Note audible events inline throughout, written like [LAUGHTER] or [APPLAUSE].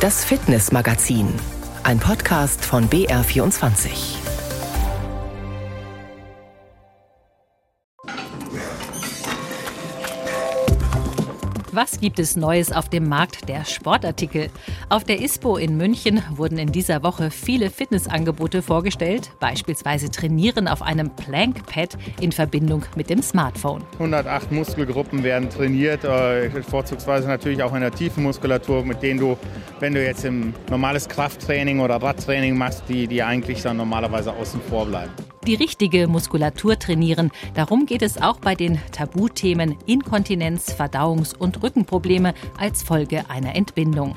Das Fitnessmagazin, ein Podcast von BR24. Was gibt es Neues auf dem Markt der Sportartikel? Auf der ISPO in München wurden in dieser Woche viele Fitnessangebote vorgestellt, beispielsweise Trainieren auf einem Plank-Pad in Verbindung mit dem Smartphone. 108 Muskelgruppen werden trainiert, äh, vorzugsweise natürlich auch in der tiefen Muskulatur, mit denen du, wenn du jetzt im normales Krafttraining oder Radtraining machst, die, die eigentlich dann normalerweise außen vor bleiben die richtige Muskulatur trainieren. Darum geht es auch bei den Tabuthemen Inkontinenz, Verdauungs- und Rückenprobleme als Folge einer Entbindung.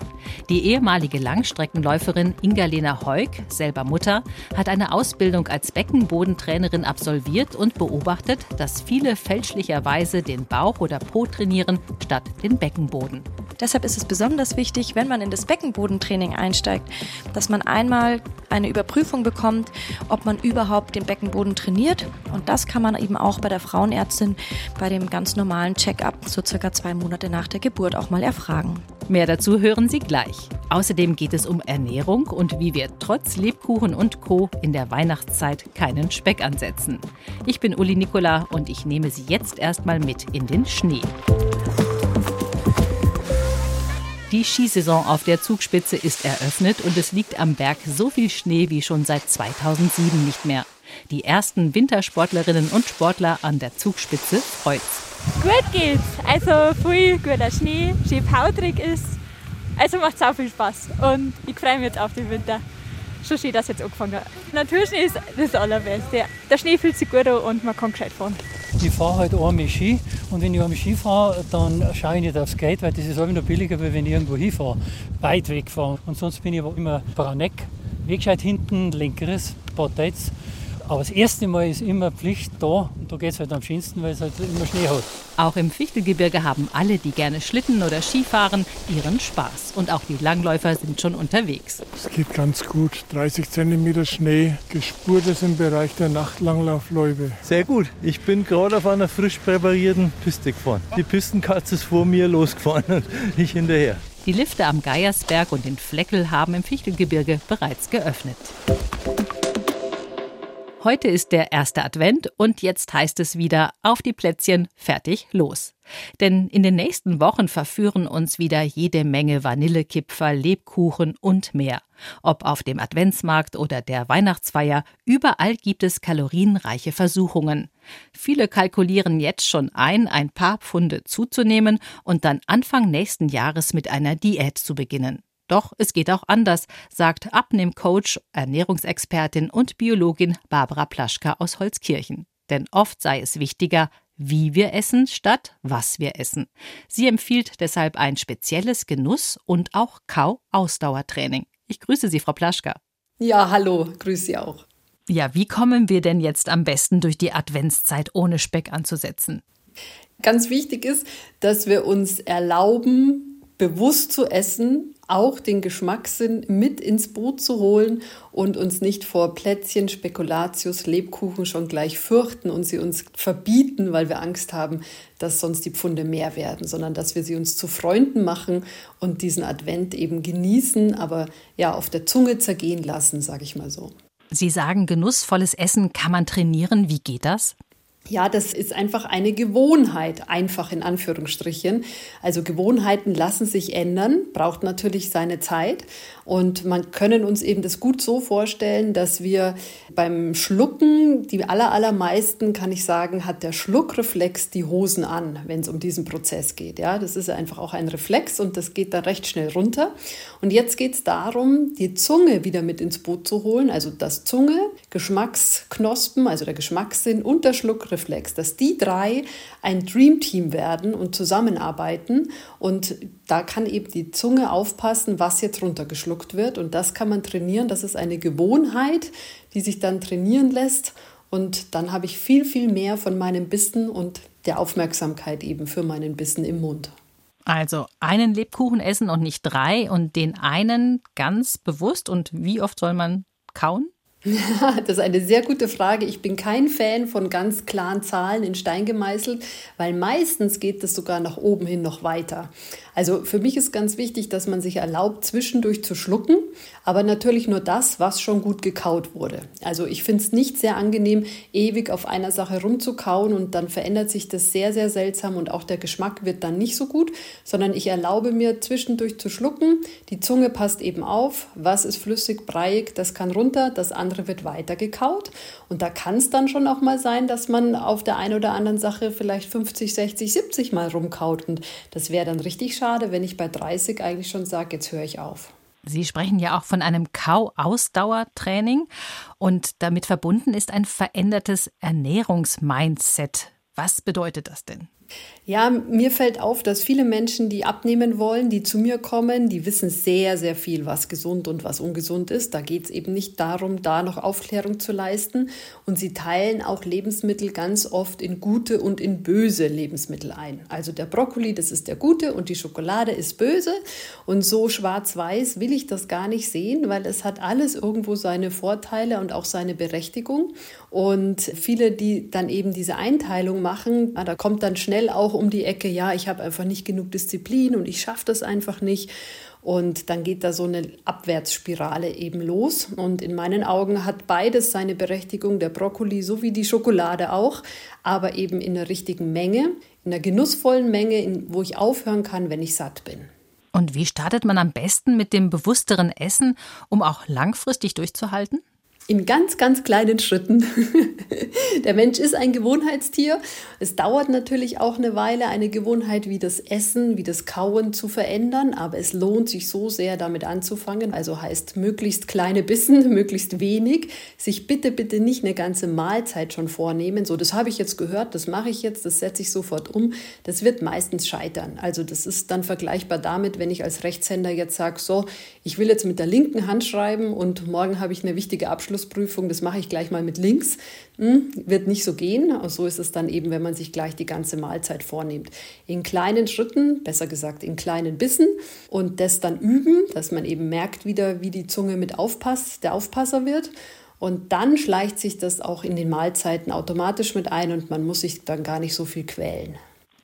Die ehemalige Langstreckenläuferin Inga-Lena Heuk, selber Mutter, hat eine Ausbildung als Beckenbodentrainerin absolviert und beobachtet, dass viele fälschlicherweise den Bauch oder Po trainieren statt den Beckenboden. Deshalb ist es besonders wichtig, wenn man in das Beckenbodentraining einsteigt, dass man einmal eine Überprüfung bekommt, ob man überhaupt den Beckenboden trainiert. Und das kann man eben auch bei der Frauenärztin bei dem ganz normalen Check-up, so circa zwei Monate nach der Geburt, auch mal erfragen. Mehr dazu hören Sie gleich. Außerdem geht es um Ernährung und wie wir trotz Lebkuchen und Co. in der Weihnachtszeit keinen Speck ansetzen. Ich bin Uli Nicola und ich nehme Sie jetzt erstmal mit in den Schnee. Die Skisaison auf der Zugspitze ist eröffnet und es liegt am Berg so viel Schnee wie schon seit 2007 nicht mehr. Die ersten Wintersportlerinnen und Sportler an der Zugspitze freut's. Gut geht's. Also viel guter Schnee, schön pautrig ist. Also macht auch viel Spaß. Und ich freue mich jetzt auf den Winter. Schon schön, dass jetzt angefangen hat. Naturschnee ist das Allerbeste. Der Schnee fühlt sich gut an und man kann gescheit fahren. Ich fahre halt einmal Ski und wenn ich einmal Ski fahre, dann schaue ich nicht aufs Geld, weil das ist auch noch billiger, als wenn ich irgendwo hinfahre, weit wegfahre. Und sonst bin ich aber immer Brauneck, Wegscheid hinten, linkeres, Potets aber das erste Mal ist immer Pflicht da und da geht es halt am schönsten, weil es halt immer Schnee hat. Auch im Fichtelgebirge haben alle, die gerne Schlitten oder Ski fahren, ihren Spaß. Und auch die Langläufer sind schon unterwegs. Es geht ganz gut. 30 cm Schnee, gespurt ist im Bereich der Nachtlanglaufläufe. Sehr gut. Ich bin gerade auf einer frisch präparierten Piste gefahren. Die Pistenkatze ist vor mir losgefahren und ich hinterher. Die Lifte am Geiersberg und in Fleckel haben im Fichtelgebirge bereits geöffnet. Heute ist der erste Advent und jetzt heißt es wieder auf die Plätzchen, fertig, los. Denn in den nächsten Wochen verführen uns wieder jede Menge Vanillekipferl, Lebkuchen und mehr. Ob auf dem Adventsmarkt oder der Weihnachtsfeier, überall gibt es kalorienreiche Versuchungen. Viele kalkulieren jetzt schon ein, ein paar Pfunde zuzunehmen und dann Anfang nächsten Jahres mit einer Diät zu beginnen. Doch es geht auch anders, sagt Abnehmcoach, Ernährungsexpertin und Biologin Barbara Plaschka aus Holzkirchen. Denn oft sei es wichtiger, wie wir essen, statt was wir essen. Sie empfiehlt deshalb ein spezielles Genuss- und auch Kau-Ausdauertraining. Ich grüße Sie, Frau Plaschka. Ja, hallo, grüße Sie auch. Ja, wie kommen wir denn jetzt am besten durch die Adventszeit ohne Speck anzusetzen? Ganz wichtig ist, dass wir uns erlauben, bewusst zu essen, auch den Geschmackssinn mit ins Boot zu holen und uns nicht vor Plätzchen, Spekulatius, Lebkuchen schon gleich fürchten und sie uns verbieten, weil wir Angst haben, dass sonst die Pfunde mehr werden, sondern dass wir sie uns zu Freunden machen und diesen Advent eben genießen, aber ja auf der Zunge zergehen lassen, sage ich mal so. Sie sagen, genussvolles Essen kann man trainieren. Wie geht das? Ja, das ist einfach eine Gewohnheit, einfach in Anführungsstrichen. Also Gewohnheiten lassen sich ändern, braucht natürlich seine Zeit. Und man können uns eben das gut so vorstellen, dass wir beim Schlucken, die aller, allermeisten, kann ich sagen, hat der Schluckreflex die Hosen an, wenn es um diesen Prozess geht. Ja, das ist einfach auch ein Reflex und das geht dann recht schnell runter. Und jetzt geht es darum, die Zunge wieder mit ins Boot zu holen, also das Zunge, Geschmacksknospen, also der Geschmackssinn und der Schluckreflex, dass die drei ein Dreamteam werden und zusammenarbeiten. Und da kann eben die Zunge aufpassen, was jetzt runtergeschluckt geschluckt wird. Und das kann man trainieren. Das ist eine Gewohnheit, die sich dann trainieren lässt. Und dann habe ich viel, viel mehr von meinem Bissen und der Aufmerksamkeit eben für meinen Bissen im Mund. Also einen Lebkuchen essen und nicht drei und den einen ganz bewusst. Und wie oft soll man kauen? [LAUGHS] das ist eine sehr gute Frage. Ich bin kein Fan von ganz klaren Zahlen in Stein gemeißelt, weil meistens geht es sogar nach oben hin noch weiter. Also für mich ist ganz wichtig, dass man sich erlaubt, zwischendurch zu schlucken, aber natürlich nur das, was schon gut gekaut wurde. Also ich finde es nicht sehr angenehm, ewig auf einer Sache rumzukauen und dann verändert sich das sehr, sehr seltsam und auch der Geschmack wird dann nicht so gut, sondern ich erlaube mir zwischendurch zu schlucken. Die Zunge passt eben auf, was ist flüssig, breiig, das kann runter, das andere wird weiter gekaut. Und da kann es dann schon auch mal sein, dass man auf der einen oder anderen Sache vielleicht 50, 60, 70 Mal rumkaut. Und das wäre dann richtig schade, wenn ich bei 30 eigentlich schon sage, jetzt höre ich auf. Sie sprechen ja auch von einem Kau-Ausdauertraining und damit verbunden ist ein verändertes Ernährungsmindset. Was bedeutet das denn? Ja, mir fällt auf, dass viele Menschen, die abnehmen wollen, die zu mir kommen, die wissen sehr, sehr viel, was gesund und was ungesund ist. Da geht es eben nicht darum, da noch Aufklärung zu leisten. Und sie teilen auch Lebensmittel ganz oft in gute und in böse Lebensmittel ein. Also der Brokkoli, das ist der gute und die Schokolade ist böse. Und so schwarz-weiß will ich das gar nicht sehen, weil es hat alles irgendwo seine Vorteile und auch seine Berechtigung. Und viele, die dann eben diese Einteilung machen, da kommt dann schnell auch auch um die Ecke, ja, ich habe einfach nicht genug Disziplin und ich schaffe das einfach nicht. Und dann geht da so eine Abwärtsspirale eben los. Und in meinen Augen hat beides seine Berechtigung, der Brokkoli sowie die Schokolade auch, aber eben in der richtigen Menge, in einer genussvollen Menge, wo ich aufhören kann, wenn ich satt bin. Und wie startet man am besten mit dem bewussteren Essen, um auch langfristig durchzuhalten? In ganz, ganz kleinen Schritten. [LAUGHS] Der Mensch ist ein Gewohnheitstier. Es dauert natürlich auch eine Weile, eine Gewohnheit wie das Essen, wie das Kauen zu verändern, aber es lohnt sich so sehr, damit anzufangen. Also heißt möglichst kleine Bissen, [LAUGHS] möglichst wenig. Sich bitte, bitte nicht eine ganze Mahlzeit schon vornehmen. So, das habe ich jetzt gehört, das mache ich jetzt, das setze ich sofort um. Das wird meistens scheitern. Also das ist dann vergleichbar damit, wenn ich als Rechtshänder jetzt sage, so, ich will jetzt mit der linken Hand schreiben und morgen habe ich eine wichtige Abschluss Abschlussprüfung, das mache ich gleich mal mit links, hm, wird nicht so gehen. Und so ist es dann eben, wenn man sich gleich die ganze Mahlzeit vornimmt. In kleinen Schritten, besser gesagt in kleinen Bissen und das dann üben, dass man eben merkt wieder, wie die Zunge mit aufpasst, der Aufpasser wird. Und dann schleicht sich das auch in den Mahlzeiten automatisch mit ein und man muss sich dann gar nicht so viel quälen.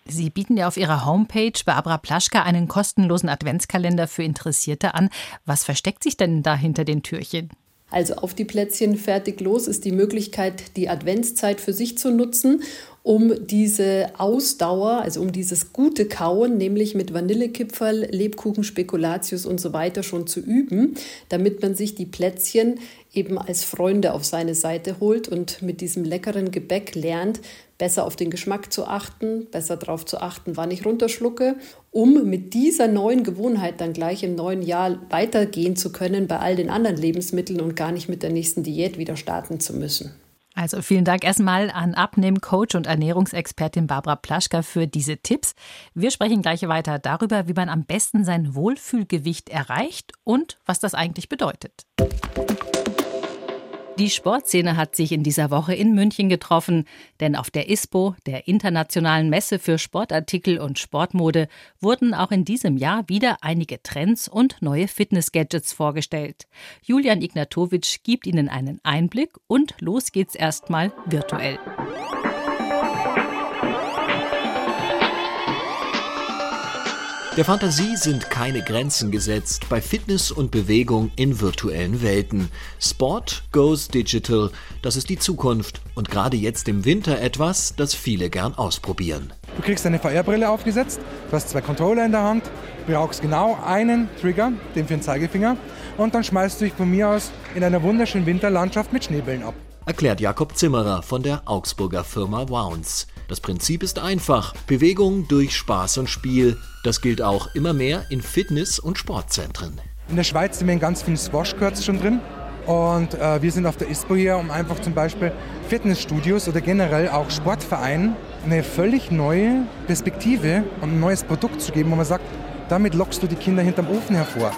Sie bieten ja auf Ihrer Homepage Barbara Plaschka einen kostenlosen Adventskalender für Interessierte an. Was versteckt sich denn da hinter den Türchen? Also auf die Plätzchen fertig los ist die Möglichkeit, die Adventszeit für sich zu nutzen, um diese Ausdauer, also um dieses gute Kauen, nämlich mit Vanillekipferl, Lebkuchen, Spekulatius und so weiter schon zu üben, damit man sich die Plätzchen eben als Freunde auf seine Seite holt und mit diesem leckeren Gebäck lernt, besser auf den Geschmack zu achten, besser darauf zu achten, wann ich runterschlucke, um mit dieser neuen Gewohnheit dann gleich im neuen Jahr weitergehen zu können bei all den anderen Lebensmitteln und gar nicht mit der nächsten Diät wieder starten zu müssen. Also vielen Dank erstmal an Abnehmcoach und Ernährungsexpertin Barbara Plaschka für diese Tipps. Wir sprechen gleich weiter darüber, wie man am besten sein Wohlfühlgewicht erreicht und was das eigentlich bedeutet. Die Sportszene hat sich in dieser Woche in München getroffen, denn auf der ISPO, der internationalen Messe für Sportartikel und Sportmode, wurden auch in diesem Jahr wieder einige Trends und neue Fitness-Gadgets vorgestellt. Julian Ignatowitsch gibt Ihnen einen Einblick und los geht's erstmal virtuell. Der Fantasie sind keine Grenzen gesetzt bei Fitness und Bewegung in virtuellen Welten. Sport goes digital, das ist die Zukunft und gerade jetzt im Winter etwas, das viele gern ausprobieren. Du kriegst eine VR-Brille aufgesetzt, du hast zwei Controller in der Hand, brauchst genau einen Trigger, den für den Zeigefinger, und dann schmeißt du dich von mir aus in einer wunderschönen Winterlandschaft mit Schneebällen ab. Erklärt Jakob Zimmerer von der Augsburger Firma Wounds. Das Prinzip ist einfach. Bewegung durch Spaß und Spiel. Das gilt auch immer mehr in Fitness- und Sportzentren. In der Schweiz sind wir in ganz vielen Squash-Courts schon drin. Und äh, wir sind auf der ISPO hier, um einfach zum Beispiel Fitnessstudios oder generell auch Sportvereinen eine völlig neue Perspektive und ein neues Produkt zu geben, wo man sagt, damit lockst du die Kinder hinterm Ofen hervor.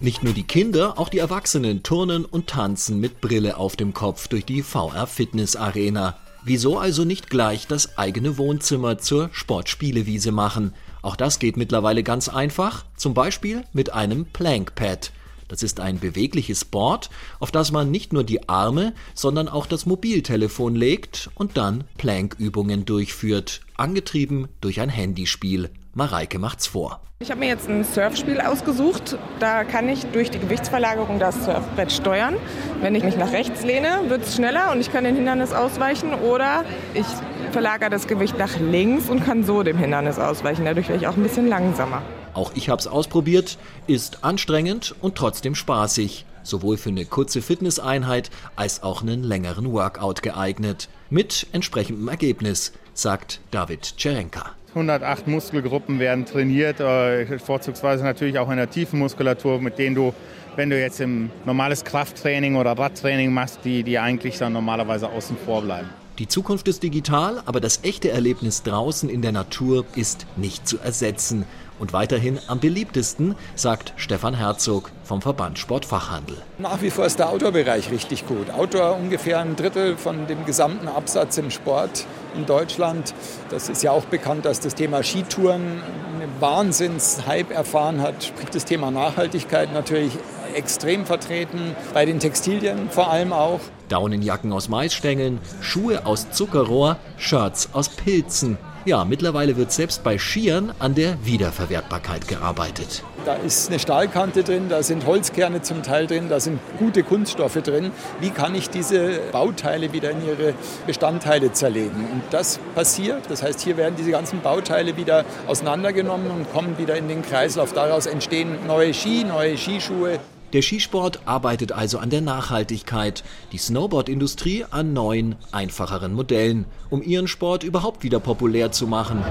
Nicht nur die Kinder, auch die Erwachsenen turnen und tanzen mit Brille auf dem Kopf durch die VR Fitness Arena. Wieso also nicht gleich das eigene Wohnzimmer zur Sportspielewiese machen? Auch das geht mittlerweile ganz einfach, zum Beispiel mit einem Plankpad. Das ist ein bewegliches Board, auf das man nicht nur die Arme, sondern auch das Mobiltelefon legt und dann Plankübungen durchführt, angetrieben durch ein Handyspiel. Mareike macht's vor. Ich habe mir jetzt ein Surfspiel ausgesucht. Da kann ich durch die Gewichtsverlagerung das Surfbrett steuern. Wenn ich mich nach rechts lehne, wird es schneller und ich kann dem Hindernis ausweichen. Oder ich verlagere das Gewicht nach links und kann so dem Hindernis ausweichen. Dadurch werde ich auch ein bisschen langsamer. Auch ich habe es ausprobiert, ist anstrengend und trotzdem spaßig. Sowohl für eine kurze Fitnesseinheit als auch einen längeren Workout geeignet. Mit entsprechendem Ergebnis, sagt David Cerenka. 108 Muskelgruppen werden trainiert, äh, vorzugsweise natürlich auch in der tiefen Muskulatur, mit denen du, wenn du jetzt im normales Krafttraining oder Radtraining machst, die, die eigentlich dann normalerweise außen vor bleiben. Die Zukunft ist digital, aber das echte Erlebnis draußen in der Natur ist nicht zu ersetzen und weiterhin am beliebtesten, sagt Stefan Herzog vom Verband Sportfachhandel. Nach wie vor ist der Outdoor-Bereich richtig gut. Outdoor ungefähr ein Drittel von dem gesamten Absatz im Sport in Deutschland. Das ist ja auch bekannt, dass das Thema Skitouren einen Wahnsinns-Hype erfahren hat. Sprich das Thema Nachhaltigkeit natürlich extrem vertreten, bei den Textilien vor allem auch. Daunenjacken aus Maisstängeln, Schuhe aus Zuckerrohr, Shirts aus Pilzen. Ja, mittlerweile wird selbst bei Skiern an der Wiederverwertbarkeit gearbeitet. Da ist eine Stahlkante drin, da sind Holzkerne zum Teil drin, da sind gute Kunststoffe drin. Wie kann ich diese Bauteile wieder in ihre Bestandteile zerlegen? Und das passiert. Das heißt, hier werden diese ganzen Bauteile wieder auseinandergenommen und kommen wieder in den Kreislauf. Daraus entstehen neue Ski, neue Skischuhe. Der Skisport arbeitet also an der Nachhaltigkeit, die Snowboard-Industrie an neuen, einfacheren Modellen, um ihren Sport überhaupt wieder populär zu machen.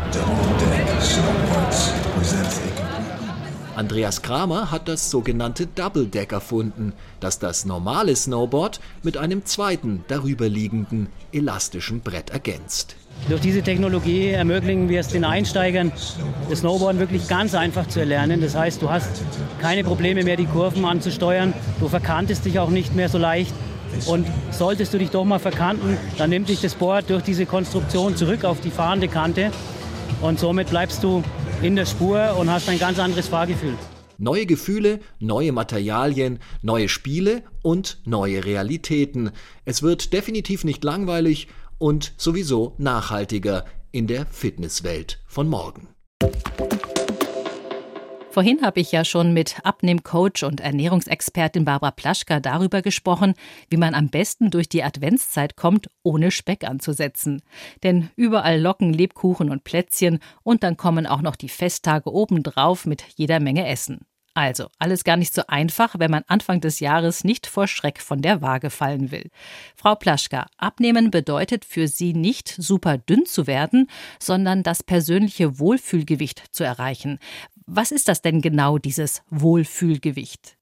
Andreas Kramer hat das sogenannte Double Deck erfunden, das das normale Snowboard mit einem zweiten darüberliegenden elastischen Brett ergänzt. Durch diese Technologie ermöglichen wir es den Einsteigern, das Snowboarden wirklich ganz einfach zu erlernen. Das heißt, du hast keine Probleme mehr, die Kurven anzusteuern. Du verkantest dich auch nicht mehr so leicht. Und solltest du dich doch mal verkanten, dann nimmt dich das Board durch diese Konstruktion zurück auf die fahrende Kante. Und somit bleibst du in der Spur und hast ein ganz anderes Fahrgefühl. Neue Gefühle, neue Materialien, neue Spiele und neue Realitäten. Es wird definitiv nicht langweilig und sowieso nachhaltiger in der Fitnesswelt von morgen. Vorhin habe ich ja schon mit Abnehmcoach und Ernährungsexpertin Barbara Plaschka darüber gesprochen, wie man am besten durch die Adventszeit kommt, ohne Speck anzusetzen. Denn überall locken Lebkuchen und Plätzchen und dann kommen auch noch die Festtage obendrauf mit jeder Menge Essen. Also, alles gar nicht so einfach, wenn man Anfang des Jahres nicht vor Schreck von der Waage fallen will. Frau Plaschka, abnehmen bedeutet für Sie nicht super dünn zu werden, sondern das persönliche Wohlfühlgewicht zu erreichen. Was ist das denn genau, dieses Wohlfühlgewicht?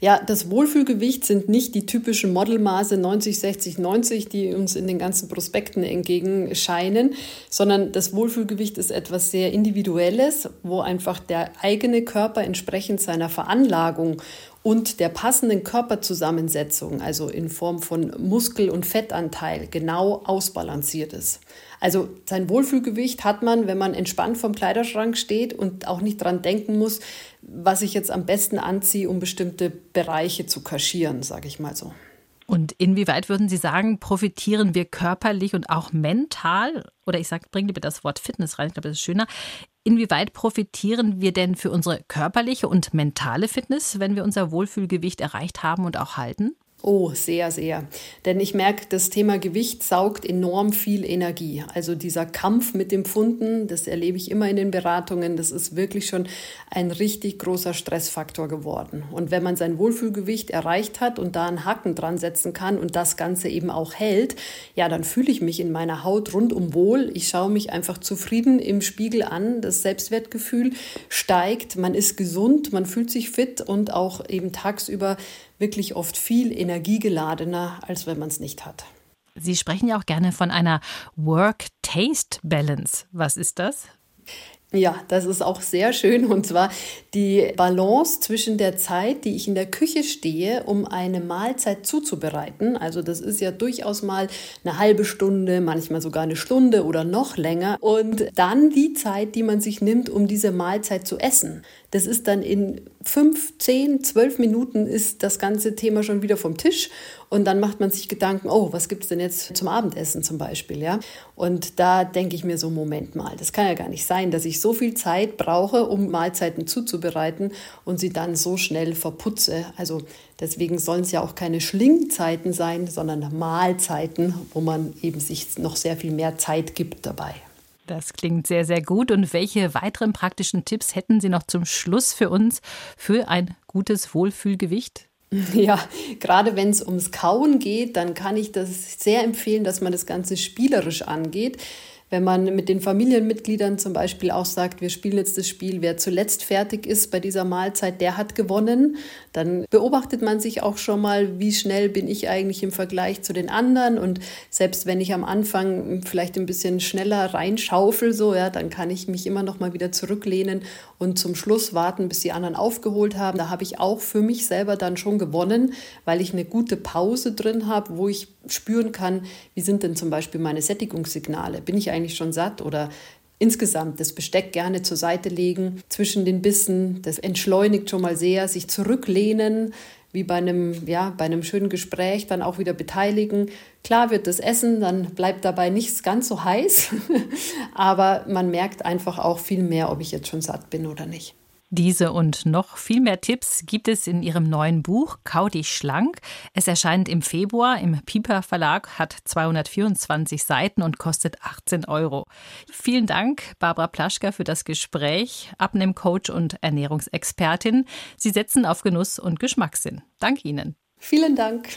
Ja, das Wohlfühlgewicht sind nicht die typischen Modelmaße 90, 60, 90, die uns in den ganzen Prospekten entgegenscheinen, sondern das Wohlfühlgewicht ist etwas sehr Individuelles, wo einfach der eigene Körper entsprechend seiner Veranlagung und der passenden Körperzusammensetzung, also in Form von Muskel- und Fettanteil, genau ausbalanciert ist. Also sein Wohlfühlgewicht hat man, wenn man entspannt vom Kleiderschrank steht und auch nicht dran denken muss, was ich jetzt am besten anziehe, um bestimmte Bereiche zu kaschieren, sage ich mal so. Und inwieweit würden Sie sagen, profitieren wir körperlich und auch mental, oder ich sage, bring lieber das Wort Fitness rein, ich glaube, das ist schöner. Inwieweit profitieren wir denn für unsere körperliche und mentale Fitness, wenn wir unser Wohlfühlgewicht erreicht haben und auch halten? Oh, sehr, sehr. Denn ich merke, das Thema Gewicht saugt enorm viel Energie. Also dieser Kampf mit dem Pfunden, das erlebe ich immer in den Beratungen, das ist wirklich schon ein richtig großer Stressfaktor geworden. Und wenn man sein Wohlfühlgewicht erreicht hat und da einen Haken dran setzen kann und das Ganze eben auch hält, ja, dann fühle ich mich in meiner Haut rundum wohl. Ich schaue mich einfach zufrieden im Spiegel an. Das Selbstwertgefühl steigt, man ist gesund, man fühlt sich fit und auch eben tagsüber wirklich oft viel energiegeladener, als wenn man es nicht hat. Sie sprechen ja auch gerne von einer Work-Taste-Balance. Was ist das? Ja, das ist auch sehr schön. Und zwar die Balance zwischen der Zeit, die ich in der Küche stehe, um eine Mahlzeit zuzubereiten. Also das ist ja durchaus mal eine halbe Stunde, manchmal sogar eine Stunde oder noch länger. Und dann die Zeit, die man sich nimmt, um diese Mahlzeit zu essen. Das ist dann in fünf, zehn, zwölf Minuten ist das ganze Thema schon wieder vom Tisch. Und dann macht man sich Gedanken, oh, was gibt es denn jetzt zum Abendessen zum Beispiel, ja? Und da denke ich mir so, Moment mal, das kann ja gar nicht sein, dass ich so viel Zeit brauche, um Mahlzeiten zuzubereiten und sie dann so schnell verputze. Also deswegen sollen es ja auch keine Schlingzeiten sein, sondern Mahlzeiten, wo man eben sich noch sehr viel mehr Zeit gibt dabei. Das klingt sehr, sehr gut. Und welche weiteren praktischen Tipps hätten Sie noch zum Schluss für uns für ein gutes Wohlfühlgewicht? [LAUGHS] Ja, gerade wenn es ums Kauen geht, dann kann ich das sehr empfehlen, dass man das Ganze spielerisch angeht. Wenn man mit den Familienmitgliedern zum Beispiel auch sagt, wir spielen jetzt das Spiel, wer zuletzt fertig ist bei dieser Mahlzeit, der hat gewonnen, dann beobachtet man sich auch schon mal, wie schnell bin ich eigentlich im Vergleich zu den anderen. Und selbst wenn ich am Anfang vielleicht ein bisschen schneller reinschaufel, so, ja, dann kann ich mich immer noch mal wieder zurücklehnen und zum Schluss warten, bis die anderen aufgeholt haben. Da habe ich auch für mich selber dann schon gewonnen, weil ich eine gute Pause drin habe, wo ich spüren kann, wie sind denn zum Beispiel meine Sättigungssignale? Bin ich eigentlich schon satt oder insgesamt das Besteck gerne zur Seite legen zwischen den Bissen. Das entschleunigt schon mal sehr, sich zurücklehnen, wie bei einem, ja, bei einem schönen Gespräch dann auch wieder beteiligen. Klar wird das Essen, dann bleibt dabei nichts ganz so heiß, [LAUGHS] aber man merkt einfach auch viel mehr, ob ich jetzt schon satt bin oder nicht. Diese und noch viel mehr Tipps gibt es in ihrem neuen Buch Kau dich schlank. Es erscheint im Februar im Piper Verlag, hat 224 Seiten und kostet 18 Euro. Vielen Dank, Barbara Plaschka, für das Gespräch, Abnehmcoach und Ernährungsexpertin. Sie setzen auf Genuss und Geschmackssinn. Dank Ihnen. Vielen Dank.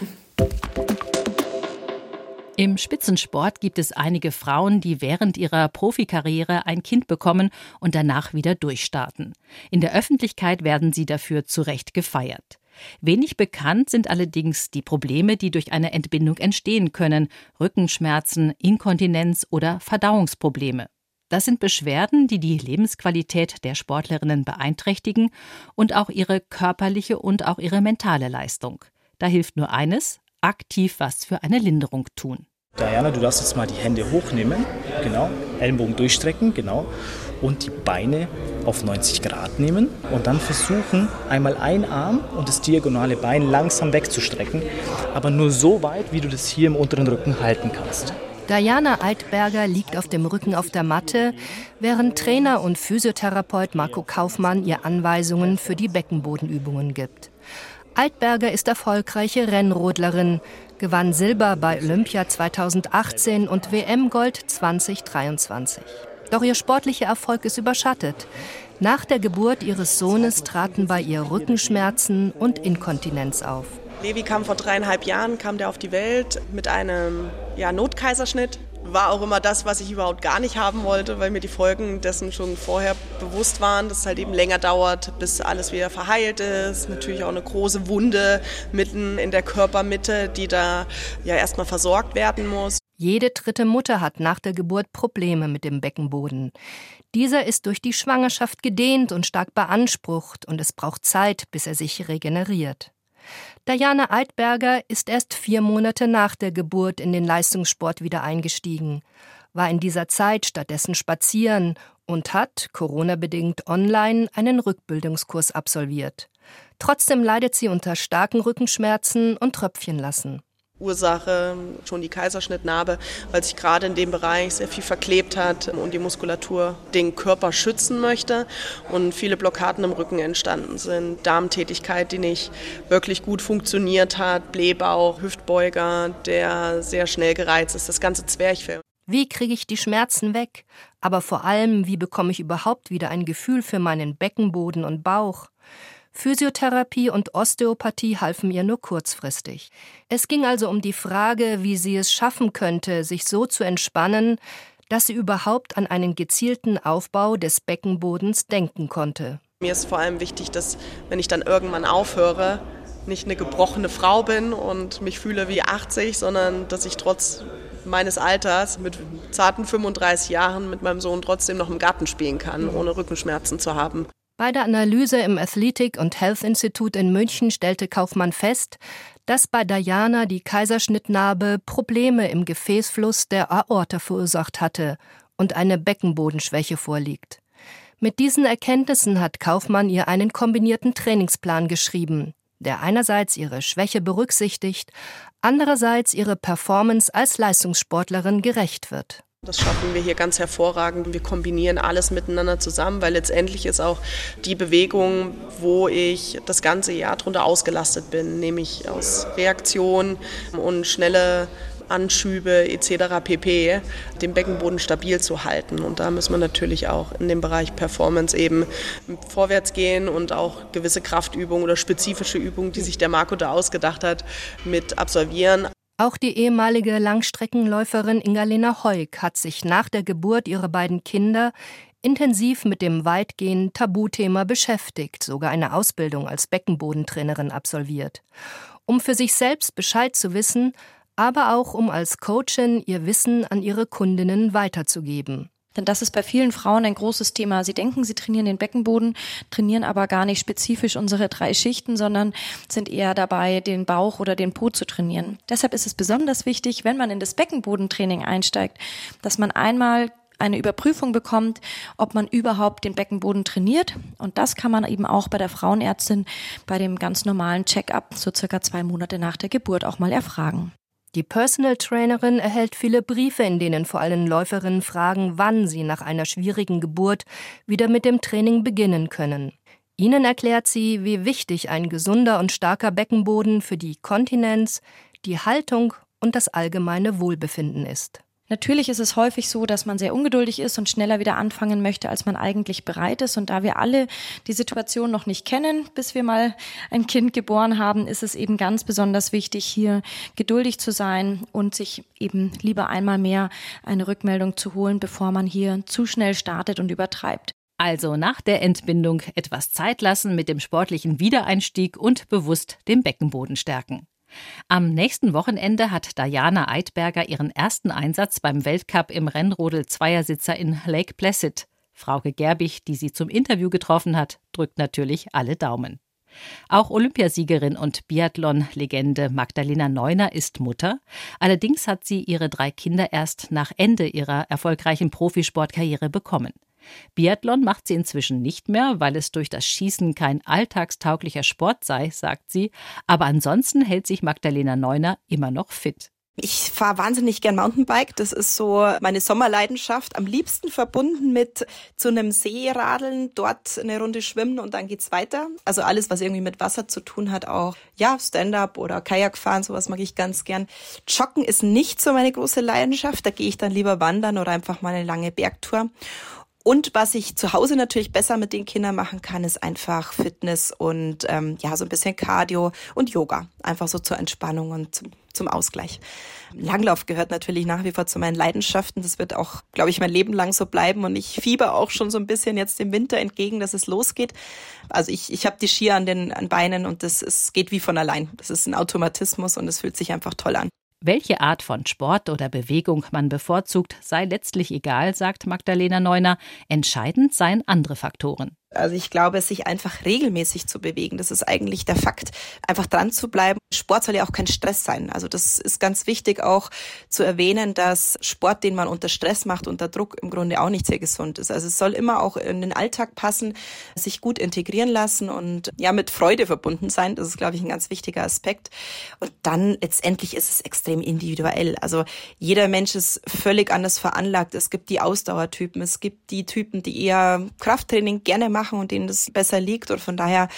Im Spitzensport gibt es einige Frauen, die während ihrer Profikarriere ein Kind bekommen und danach wieder durchstarten. In der Öffentlichkeit werden sie dafür zu Recht gefeiert. Wenig bekannt sind allerdings die Probleme, die durch eine Entbindung entstehen können, Rückenschmerzen, Inkontinenz oder Verdauungsprobleme. Das sind Beschwerden, die die Lebensqualität der Sportlerinnen beeinträchtigen und auch ihre körperliche und auch ihre mentale Leistung. Da hilft nur eines, aktiv was für eine Linderung tun. Diana, du darfst jetzt mal die Hände hochnehmen, genau, Ellenbogen durchstrecken, genau, und die Beine auf 90 Grad nehmen und dann versuchen, einmal ein Arm und das diagonale Bein langsam wegzustrecken, aber nur so weit, wie du das hier im unteren Rücken halten kannst. Diana Altberger liegt auf dem Rücken auf der Matte, während Trainer und Physiotherapeut Marco Kaufmann ihr Anweisungen für die Beckenbodenübungen gibt. Altberger ist erfolgreiche Rennrodlerin, gewann Silber bei Olympia 2018 und WM-Gold 2023. Doch ihr sportlicher Erfolg ist überschattet. Nach der Geburt ihres Sohnes traten bei ihr Rückenschmerzen und Inkontinenz auf. Levi kam vor dreieinhalb Jahren, kam der auf die Welt mit einem ja, Notkaiserschnitt war auch immer das, was ich überhaupt gar nicht haben wollte, weil mir die Folgen dessen schon vorher bewusst waren, dass es halt eben länger dauert, bis alles wieder verheilt ist. Natürlich auch eine große Wunde mitten in der Körpermitte, die da ja erstmal versorgt werden muss. Jede dritte Mutter hat nach der Geburt Probleme mit dem Beckenboden. Dieser ist durch die Schwangerschaft gedehnt und stark beansprucht und es braucht Zeit, bis er sich regeneriert. Diana Eidberger ist erst vier Monate nach der Geburt in den Leistungssport wieder eingestiegen, war in dieser Zeit stattdessen spazieren und hat, Corona-bedingt online, einen Rückbildungskurs absolviert. Trotzdem leidet sie unter starken Rückenschmerzen und Tröpfchenlassen. Ursache schon die Kaiserschnittnarbe, weil sich gerade in dem Bereich sehr viel verklebt hat und die Muskulatur den Körper schützen möchte und viele Blockaden im Rücken entstanden sind. Darmtätigkeit, die nicht wirklich gut funktioniert hat, Blähbauch, Hüftbeuger, der sehr schnell gereizt ist, das ganze Zwerchfell. Wie kriege ich die Schmerzen weg? Aber vor allem, wie bekomme ich überhaupt wieder ein Gefühl für meinen Beckenboden und Bauch? Physiotherapie und Osteopathie halfen ihr nur kurzfristig. Es ging also um die Frage, wie sie es schaffen könnte, sich so zu entspannen, dass sie überhaupt an einen gezielten Aufbau des Beckenbodens denken konnte. Mir ist vor allem wichtig, dass wenn ich dann irgendwann aufhöre, nicht eine gebrochene Frau bin und mich fühle wie 80, sondern dass ich trotz meines Alters mit zarten 35 Jahren mit meinem Sohn trotzdem noch im Garten spielen kann, ohne Rückenschmerzen zu haben. Bei der Analyse im Athletic und Health Institute in München stellte Kaufmann fest, dass bei Diana die Kaiserschnittnarbe Probleme im Gefäßfluss der Aorta verursacht hatte und eine Beckenbodenschwäche vorliegt. Mit diesen Erkenntnissen hat Kaufmann ihr einen kombinierten Trainingsplan geschrieben, der einerseits ihre Schwäche berücksichtigt, andererseits ihre Performance als Leistungssportlerin gerecht wird. Das schaffen wir hier ganz hervorragend. Wir kombinieren alles miteinander zusammen, weil letztendlich ist auch die Bewegung, wo ich das ganze Jahr drunter ausgelastet bin, nämlich aus Reaktion und schnelle Anschübe etc. pp. den Beckenboden stabil zu halten. Und da müssen wir natürlich auch in dem Bereich Performance eben vorwärts gehen und auch gewisse Kraftübungen oder spezifische Übungen, die sich der Marco da ausgedacht hat, mit absolvieren. Auch die ehemalige Langstreckenläuferin Ingalena Heuk hat sich nach der Geburt ihrer beiden Kinder intensiv mit dem weitgehend Tabuthema beschäftigt, sogar eine Ausbildung als Beckenbodentrainerin absolviert. Um für sich selbst Bescheid zu wissen, aber auch um als Coachin ihr Wissen an ihre Kundinnen weiterzugeben. Denn das ist bei vielen Frauen ein großes Thema. Sie denken, sie trainieren den Beckenboden, trainieren aber gar nicht spezifisch unsere drei Schichten, sondern sind eher dabei, den Bauch oder den Po zu trainieren. Deshalb ist es besonders wichtig, wenn man in das Beckenbodentraining einsteigt, dass man einmal eine Überprüfung bekommt, ob man überhaupt den Beckenboden trainiert. Und das kann man eben auch bei der Frauenärztin bei dem ganz normalen Check-up so circa zwei Monate nach der Geburt auch mal erfragen. Die Personal Trainerin erhält viele Briefe, in denen vor allem Läuferinnen fragen, wann sie nach einer schwierigen Geburt wieder mit dem Training beginnen können. Ihnen erklärt sie, wie wichtig ein gesunder und starker Beckenboden für die Kontinenz, die Haltung und das allgemeine Wohlbefinden ist. Natürlich ist es häufig so, dass man sehr ungeduldig ist und schneller wieder anfangen möchte, als man eigentlich bereit ist. Und da wir alle die Situation noch nicht kennen, bis wir mal ein Kind geboren haben, ist es eben ganz besonders wichtig, hier geduldig zu sein und sich eben lieber einmal mehr eine Rückmeldung zu holen, bevor man hier zu schnell startet und übertreibt. Also nach der Entbindung etwas Zeit lassen mit dem sportlichen Wiedereinstieg und bewusst den Beckenboden stärken. Am nächsten Wochenende hat Diana Eidberger ihren ersten Einsatz beim Weltcup im Rennrodel Zweiersitzer in Lake Placid. Frauke Gerbig, die sie zum Interview getroffen hat, drückt natürlich alle Daumen. Auch Olympiasiegerin und Biathlon-Legende Magdalena Neuner ist Mutter. Allerdings hat sie ihre drei Kinder erst nach Ende ihrer erfolgreichen Profisportkarriere bekommen. Biathlon macht sie inzwischen nicht mehr, weil es durch das Schießen kein alltagstauglicher Sport sei, sagt sie, aber ansonsten hält sich Magdalena Neuner immer noch fit. Ich fahre wahnsinnig gern Mountainbike. Das ist so meine Sommerleidenschaft. Am liebsten verbunden mit zu einem See radeln, dort eine Runde schwimmen und dann geht's weiter. Also alles, was irgendwie mit Wasser zu tun hat, auch ja Stand-up oder Kajak fahren, sowas mag ich ganz gern. Joggen ist nicht so meine große Leidenschaft. Da gehe ich dann lieber wandern oder einfach mal eine lange Bergtour. Und was ich zu Hause natürlich besser mit den Kindern machen kann, ist einfach Fitness und ähm, ja, so ein bisschen Cardio und Yoga. Einfach so zur Entspannung und zum, zum Ausgleich. Langlauf gehört natürlich nach wie vor zu meinen Leidenschaften. Das wird auch, glaube ich, mein Leben lang so bleiben. Und ich fieber auch schon so ein bisschen jetzt dem Winter entgegen, dass es losgeht. Also ich, ich habe die Skier an den an Beinen und das es geht wie von allein. Das ist ein Automatismus und es fühlt sich einfach toll an. Welche Art von Sport oder Bewegung man bevorzugt, sei letztlich egal, sagt Magdalena Neuner. Entscheidend seien andere Faktoren. Also ich glaube, sich einfach regelmäßig zu bewegen, das ist eigentlich der Fakt. Einfach dran zu bleiben. Sport soll ja auch kein Stress sein. Also das ist ganz wichtig auch zu erwähnen, dass Sport, den man unter Stress macht, unter Druck im Grunde auch nicht sehr gesund ist. Also es soll immer auch in den Alltag passen, sich gut integrieren lassen und ja mit Freude verbunden sein. Das ist, glaube ich, ein ganz wichtiger Aspekt. Und dann letztendlich ist es extrem individuell. Also jeder Mensch ist völlig anders veranlagt. Es gibt die Ausdauertypen, es gibt die Typen, die eher Krafttraining gerne machen machen und denen das besser liegt. Und von daher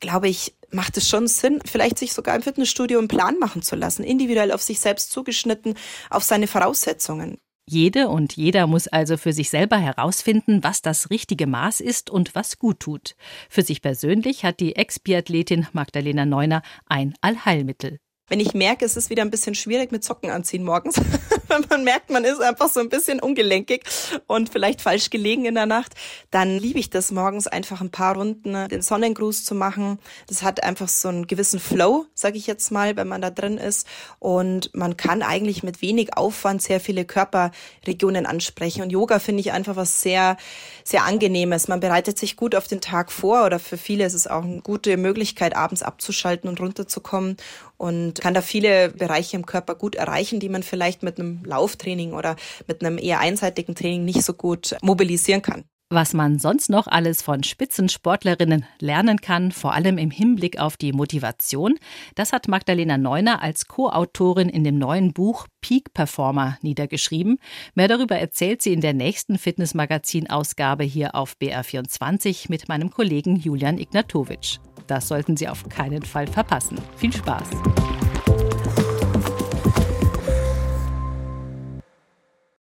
glaube ich, macht es schon Sinn, vielleicht sich sogar im Fitnessstudio einen Plan machen zu lassen, individuell auf sich selbst zugeschnitten, auf seine Voraussetzungen. Jede und jeder muss also für sich selber herausfinden, was das richtige Maß ist und was gut tut. Für sich persönlich hat die Ex-Biathletin Magdalena Neuner ein Allheilmittel. Wenn ich merke, es ist wieder ein bisschen schwierig mit Socken anziehen morgens, [LAUGHS] wenn man merkt, man ist einfach so ein bisschen ungelenkig und vielleicht falsch gelegen in der Nacht, dann liebe ich das morgens einfach ein paar Runden den Sonnengruß zu machen. Das hat einfach so einen gewissen Flow, sage ich jetzt mal, wenn man da drin ist und man kann eigentlich mit wenig Aufwand sehr viele Körperregionen ansprechen und Yoga finde ich einfach was sehr sehr angenehmes. Man bereitet sich gut auf den Tag vor oder für viele ist es auch eine gute Möglichkeit abends abzuschalten und runterzukommen und kann da viele Bereiche im Körper gut erreichen, die man vielleicht mit einem Lauftraining oder mit einem eher einseitigen Training nicht so gut mobilisieren kann. Was man sonst noch alles von Spitzensportlerinnen lernen kann, vor allem im Hinblick auf die Motivation, das hat Magdalena Neuner als Co-Autorin in dem neuen Buch Peak Performer niedergeschrieben. Mehr darüber erzählt sie in der nächsten Fitnessmagazin-Ausgabe hier auf BR24 mit meinem Kollegen Julian Ignatowitsch. Das sollten Sie auf keinen Fall verpassen. Viel Spaß!